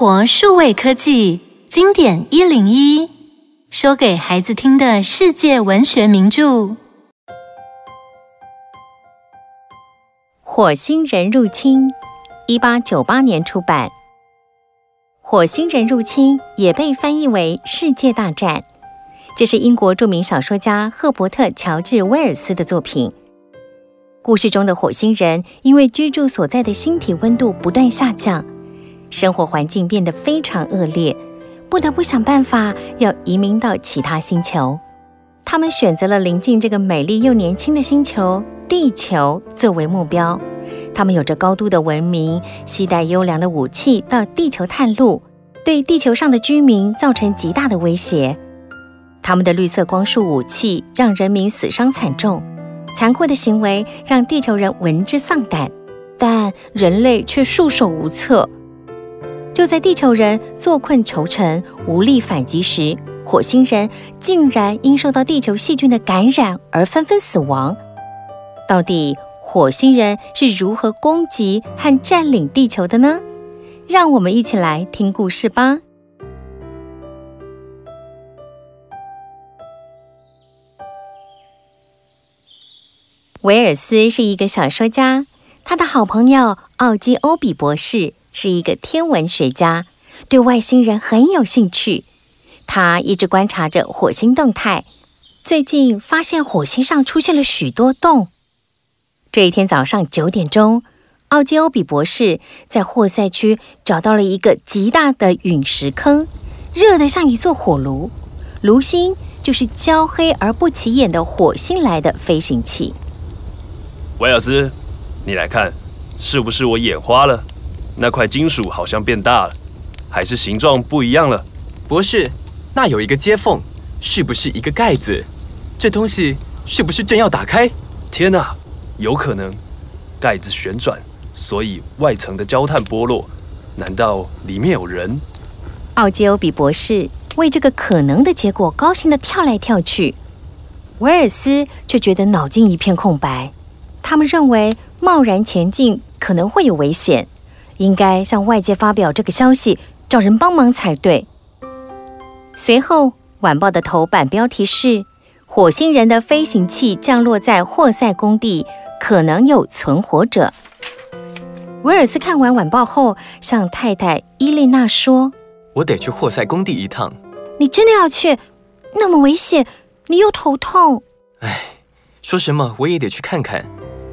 活数位科技经典一零一，说给孩子听的世界文学名著《火星人入侵》，一八九八年出版。《火星人入侵》也被翻译为《世界大战》，这是英国著名小说家赫伯特·乔治·威尔斯的作品。故事中的火星人因为居住所在的星体温度不断下降。生活环境变得非常恶劣，不得不想办法要移民到其他星球。他们选择了临近这个美丽又年轻的星球——地球作为目标。他们有着高度的文明，携带优良的武器到地球探路，对地球上的居民造成极大的威胁。他们的绿色光束武器让人民死伤惨重，残酷的行为让地球人闻之丧胆，但人类却束手无策。就在地球人坐困愁城、无力反击时，火星人竟然因受到地球细菌的感染而纷纷死亡。到底火星人是如何攻击和占领地球的呢？让我们一起来听故事吧。威尔斯是一个小说家，他的好朋友奥基欧比博士。是一个天文学家，对外星人很有兴趣。他一直观察着火星动态，最近发现火星上出现了许多洞。这一天早上九点钟，奥基欧比博士在霍塞区找到了一个极大的陨石坑，热得像一座火炉。炉心就是焦黑而不起眼的火星来的飞行器。威尔斯，你来看，是不是我眼花了？那块金属好像变大了，还是形状不一样了？博士，那有一个接缝，是不是一个盖子？这东西是不是正要打开？天哪，有可能，盖子旋转，所以外层的焦炭剥落。难道里面有人？奥基欧比博士为这个可能的结果高兴地跳来跳去，维尔斯却觉得脑筋一片空白。他们认为贸然前进可能会有危险。应该向外界发表这个消息，找人帮忙才对。随后，晚报的头版标题是：“火星人的飞行器降落在霍塞工地，可能有存活者。”威尔斯看完晚报后，向太太伊丽娜说：“我得去霍塞工地一趟。”“你真的要去？那么危险，你又头痛。”“哎，说什么我也得去看看。”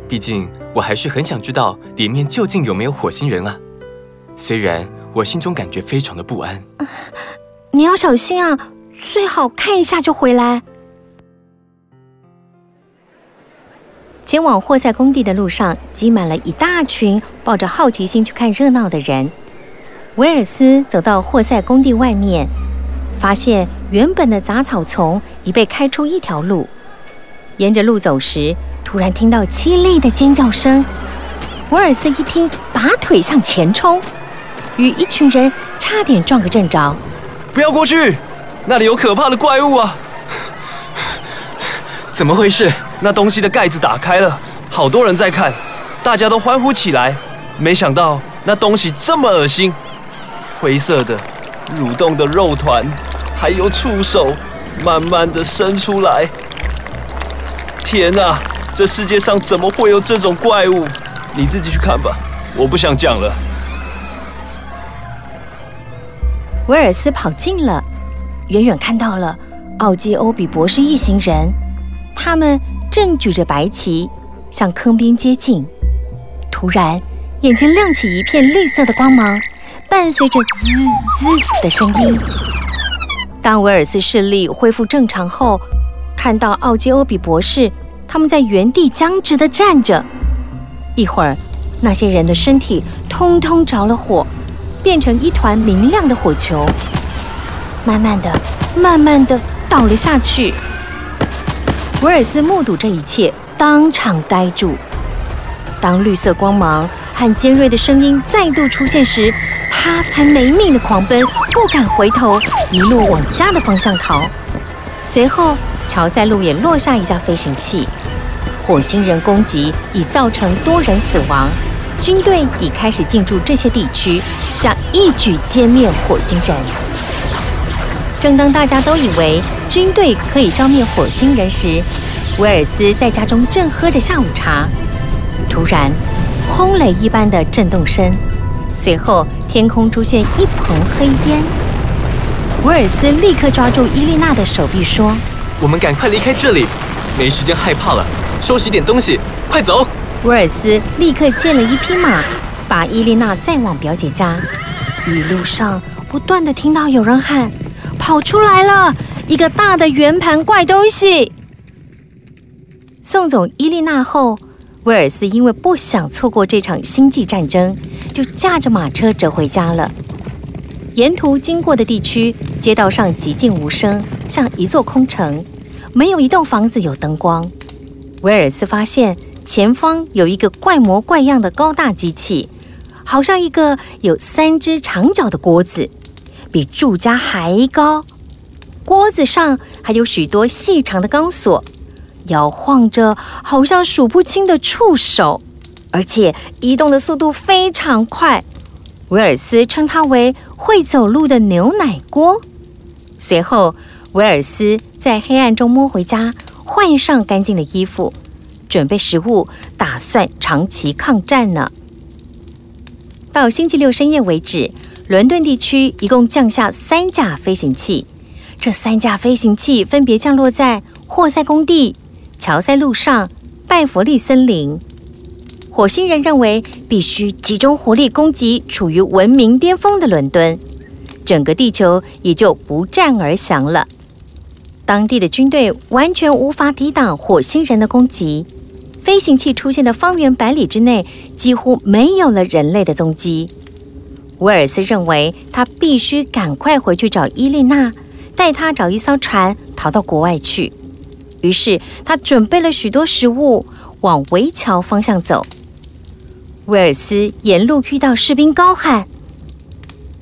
毕竟，我还是很想知道里面究竟有没有火星人啊！虽然我心中感觉非常的不安。你要小心啊，最好看一下就回来。前往霍塞工地的路上，挤满了一大群抱着好奇心去看热闹的人。威尔斯走到霍塞工地外面，发现原本的杂草丛已被开出一条路。沿着路走时，突然听到凄厉的尖叫声，威尔森一听，拔腿向前冲，与一群人差点撞个正着。不要过去，那里有可怕的怪物啊！怎么回事？那东西的盖子打开了，好多人在看，大家都欢呼起来。没想到那东西这么恶心，灰色的、蠕动的肉团，还有触手，慢慢的伸出来。天哪！这世界上怎么会有这种怪物？你自己去看吧，我不想讲了。威尔斯跑近了，远远看到了奥基欧比博士一行人，他们正举着白旗向坑边接近。突然，眼前亮起一片绿色的光芒，伴随着滋滋的声音。当威尔斯视力恢复正常后，看到奥基欧比博士。他们在原地僵直地站着，一会儿，那些人的身体通通着了火，变成一团明亮的火球，慢慢的、慢慢的倒了下去。威尔斯目睹这一切，当场呆住。当绿色光芒和尖锐的声音再度出现时，他才没命的狂奔，不敢回头，一路往家的方向逃。随后。乔赛路也落下一架飞行器，火星人攻击已造成多人死亡，军队已开始进驻这些地区，想一举歼灭火星人。正当大家都以为军队可以消灭火星人时，威尔斯在家中正喝着下午茶，突然，轰雷一般的震动声，随后天空出现一蓬黑烟。威尔斯立刻抓住伊丽娜的手臂说：“我们赶快离开这里，没时间害怕了，收拾点东西，快走！”威尔斯立刻借了一匹马，把伊丽娜载往表姐家。一路上不断地听到有人喊：“跑出来了，一个大的圆盘怪东西！”送走伊丽娜后，威尔斯因为不想错过这场星际战争，就驾着马车折回家了。沿途经过的地区，街道上寂静无声，像一座空城，没有一栋房子有灯光。威尔斯发现前方有一个怪模怪样的高大机器，好像一个有三只长角的锅子，比住家还高。锅子上还有许多细长的钢索。摇晃着，好像数不清的触手，而且移动的速度非常快。威尔斯称它为“会走路的牛奶锅”。随后，威尔斯在黑暗中摸回家，换上干净的衣服，准备食物，打算长期抗战呢。到星期六深夜为止，伦敦地区一共降下三架飞行器。这三架飞行器分别降落在霍塞工地。乔塞路上，拜佛利森林，火星人认为必须集中火力攻击处于文明巅峰的伦敦，整个地球也就不战而降了。当地的军队完全无法抵挡火星人的攻击，飞行器出现的方圆百里之内几乎没有了人类的踪迹。威尔斯认为他必须赶快回去找伊丽娜，带她找一艘船逃到国外去。于是他准备了许多食物，往围桥方向走。威尔斯沿路遇到士兵，高喊：“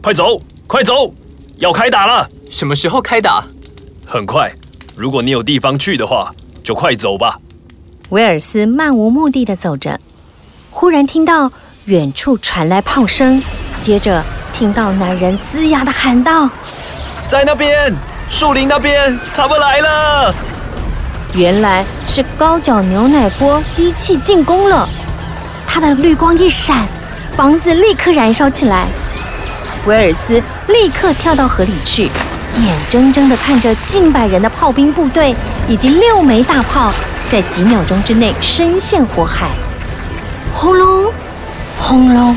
快走，快走，要开打了！什么时候开打？很快。如果你有地方去的话，就快走吧。”威尔斯漫无目的的走着，忽然听到远处传来炮声，接着听到男人嘶哑的喊道：“在那边，树林那边，他们来了！”原来是高脚牛奶锅机器进攻了，它的绿光一闪，房子立刻燃烧起来。威尔斯立刻跳到河里去，眼睁睁地看着近百人的炮兵部队以及六枚大炮在几秒钟之内深陷火海。轰隆，轰隆，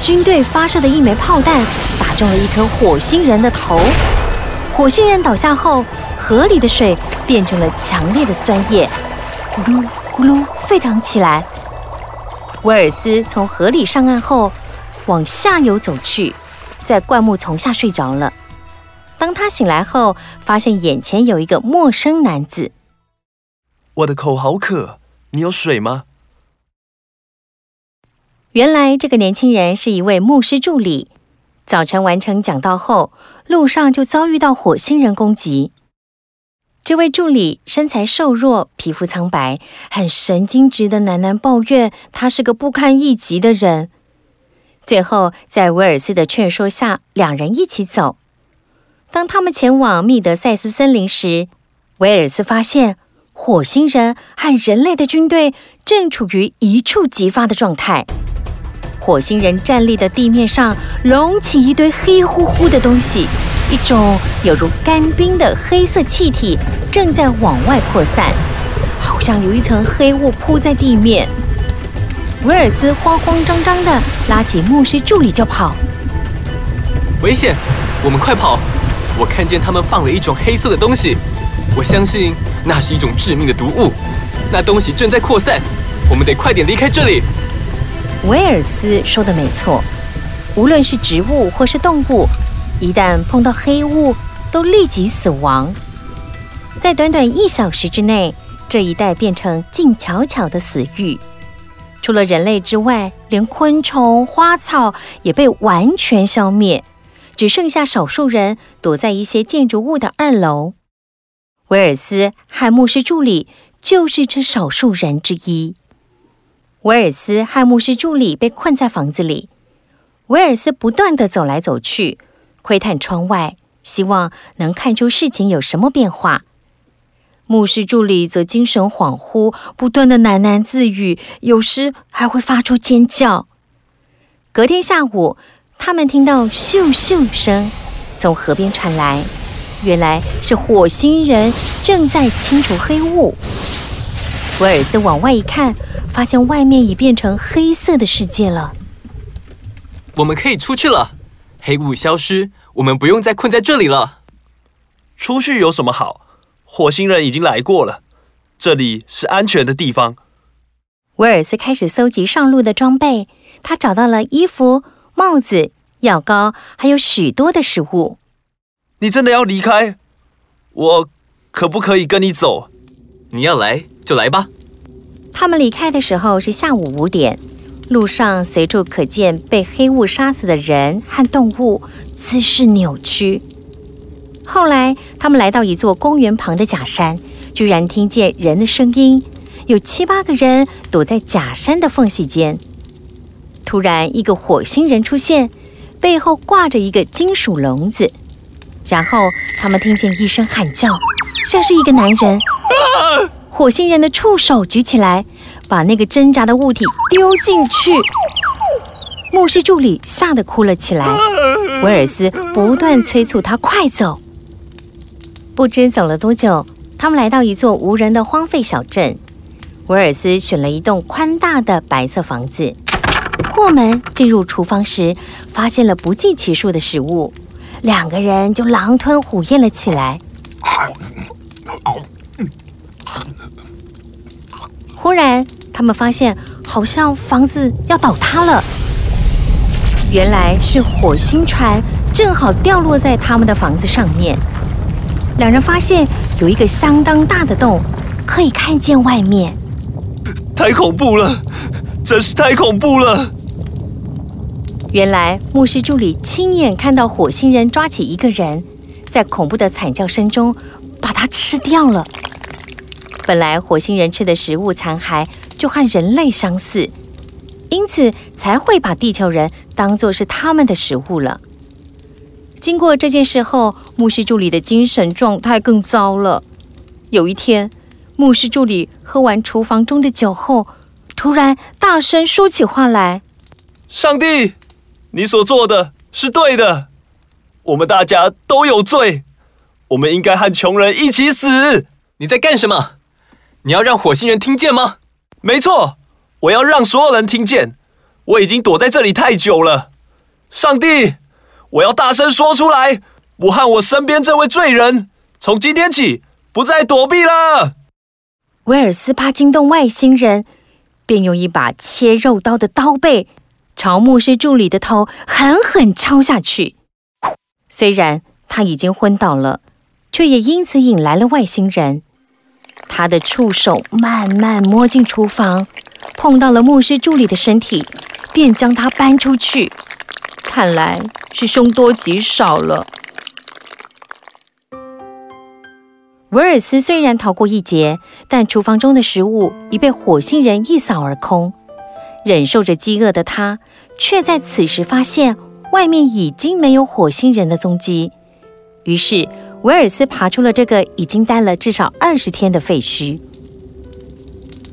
军队发射的一枚炮弹打中了一颗火星人的头，火星人倒下后，河里的水变成了强烈的酸液，咕噜咕噜沸腾起来。威尔斯从河里上岸后，往下游走去，在灌木丛下睡着了。当他醒来后，发现眼前有一个陌生男子。我的口好渴，你有水吗？原来这个年轻人是一位牧师助理。早晨完成讲道后，路上就遭遇到火星人攻击。这位助理身材瘦弱，皮肤苍白，很神经质的喃喃抱怨，他是个不堪一击的人。最后，在威尔斯的劝说下，两人一起走。当他们前往密德塞斯森林时，威尔斯发现火星人和人类的军队正处于一触即发的状态。火星人站立的地面上隆起一堆黑乎乎的东西。一种有如干冰的黑色气体正在往外扩散，好像有一层黑雾铺在地面。威尔斯慌慌张张地拉起牧师助理就跑，危险！我们快跑！我看见他们放了一种黑色的东西，我相信那是一种致命的毒物。那东西正在扩散，我们得快点离开这里。威尔斯说的没错，无论是植物或是动物。一旦碰到黑雾，都立即死亡。在短短一小时之内，这一带变成静悄悄的死域。除了人类之外，连昆虫、花草也被完全消灭，只剩下少数人躲在一些建筑物的二楼。威尔斯和牧师助理就是这少数人之一。威尔斯和牧师助理被困在房子里。威尔斯不断地走来走去，窥探窗外，希望能看出事情有什么变化。牧师助理则精神恍惚，不断的喃喃自语，有时还会发出尖叫。隔天下午，他们听到咻咻声从河边传来，原来是火星人正在清除黑雾。威尔斯往外一看，发现外面已变成黑色的世界了。我们可以出去了，黑雾消失，我们不用再困在这里了。出去有什么好？火星人已经来过了，这里是安全的地方。威尔斯开始搜集上路的装备，他找到了衣服、帽子、药膏，还有许多的食物。你真的要离开？我可不可以跟你走？你要来就来吧。他们离开的时候是下午五点。路上随处可见被黑雾杀死的人和动物，姿势扭曲。后来，他们来到一座公园旁的假山，居然听见人的声音，有七八个人躲在假山的缝隙间。突然，一个火星人出现，背后挂着一个金属笼子。然后，他们听见一声喊叫，像是一个男人。火星人的触手举起来。把那个挣扎的物体丢进去，牧师助理吓得哭了起来。威尔斯不断催促他快走。不知走了多久，他们来到一座无人的荒废小镇。威尔斯选了一栋宽大的白色房子，破门进入厨房时，发现了不计其数的食物，两个人就狼吞虎咽了起来。忽然，他们发现好像房子要倒塌了。原来是火星船正好掉落在他们的房子上面。两人发现有一个相当大的洞，可以看见外面。太恐怖了，真是太恐怖了！原来牧师助理亲眼看到火星人抓起一个人，在恐怖的惨叫声中把他吃掉了。本来火星人吃的食物残骸就和人类相似，因此才会把地球人当作是他们的食物了。经过这件事后，牧师助理的精神状态更糟了。有一天，牧师助理喝完厨房中的酒后，突然大声说起话来：“上帝，你所做的是对的，我们大家都有罪，我们应该和穷人一起死。”你在干什么？你要让火星人听见吗？没错，我要让所有人听见。我已经躲在这里太久了。上帝，我要大声说出来，我和我身边这位罪人，从今天起不再躲避了。威尔斯怕惊动外星人，便用一把切肉刀的刀背朝牧师助理的头狠狠敲下去。虽然他已经昏倒了，却也因此引来了外星人。他的触手慢慢摸进厨房，碰到了牧师助理的身体，便将他搬出去。看来是凶多吉少了。威尔斯虽然逃过一劫，但厨房中的食物已被火星人一扫而空。忍受着饥饿的他，却在此时发现外面已经没有火星人的踪迹。于是，威尔斯爬出了这个已经待了至少二十天的废墟。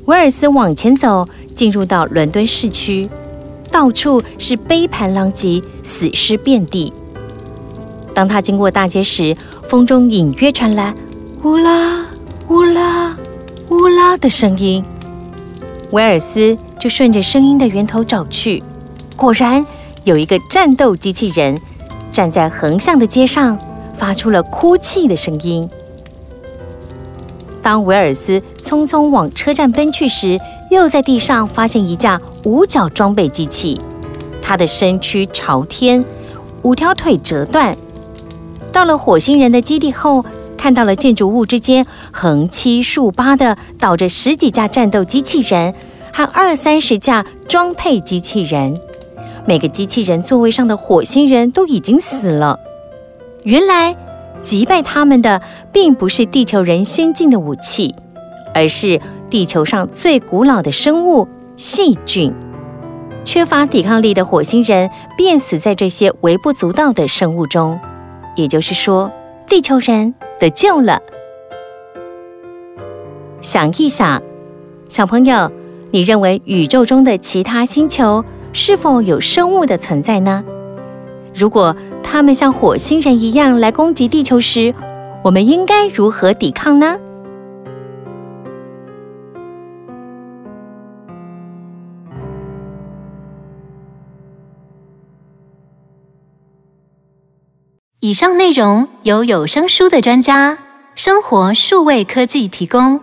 威尔斯往前走，进入到伦敦市区，到处是杯盘狼藉、死尸遍地。当他经过大街时，风中隐约传来“乌拉乌拉乌拉”的声音。威尔斯就顺着声音的源头找去，果然有一个战斗机器人站在横向的街上。发出了哭泣的声音。当威尔斯匆匆往车站奔去时，又在地上发现一架五角装备机器，它的身躯朝天，五条腿折断。到了火星人的基地后，看到了建筑物之间横七竖八的倒着十几架战斗机器人和二三十架装配机器人，每个机器人座位上的火星人都已经死了。原来击败他们的并不是地球人先进的武器，而是地球上最古老的生物细菌。缺乏抵抗力的火星人便死在这些微不足道的生物中，也就是说，地球人得救了。想一想，小朋友，你认为宇宙中的其他星球是否有生物的存在呢？如果他们像火星人一样来攻击地球时，我们应该如何抵抗呢？以上内容由有声书的专家生活数位科技提供。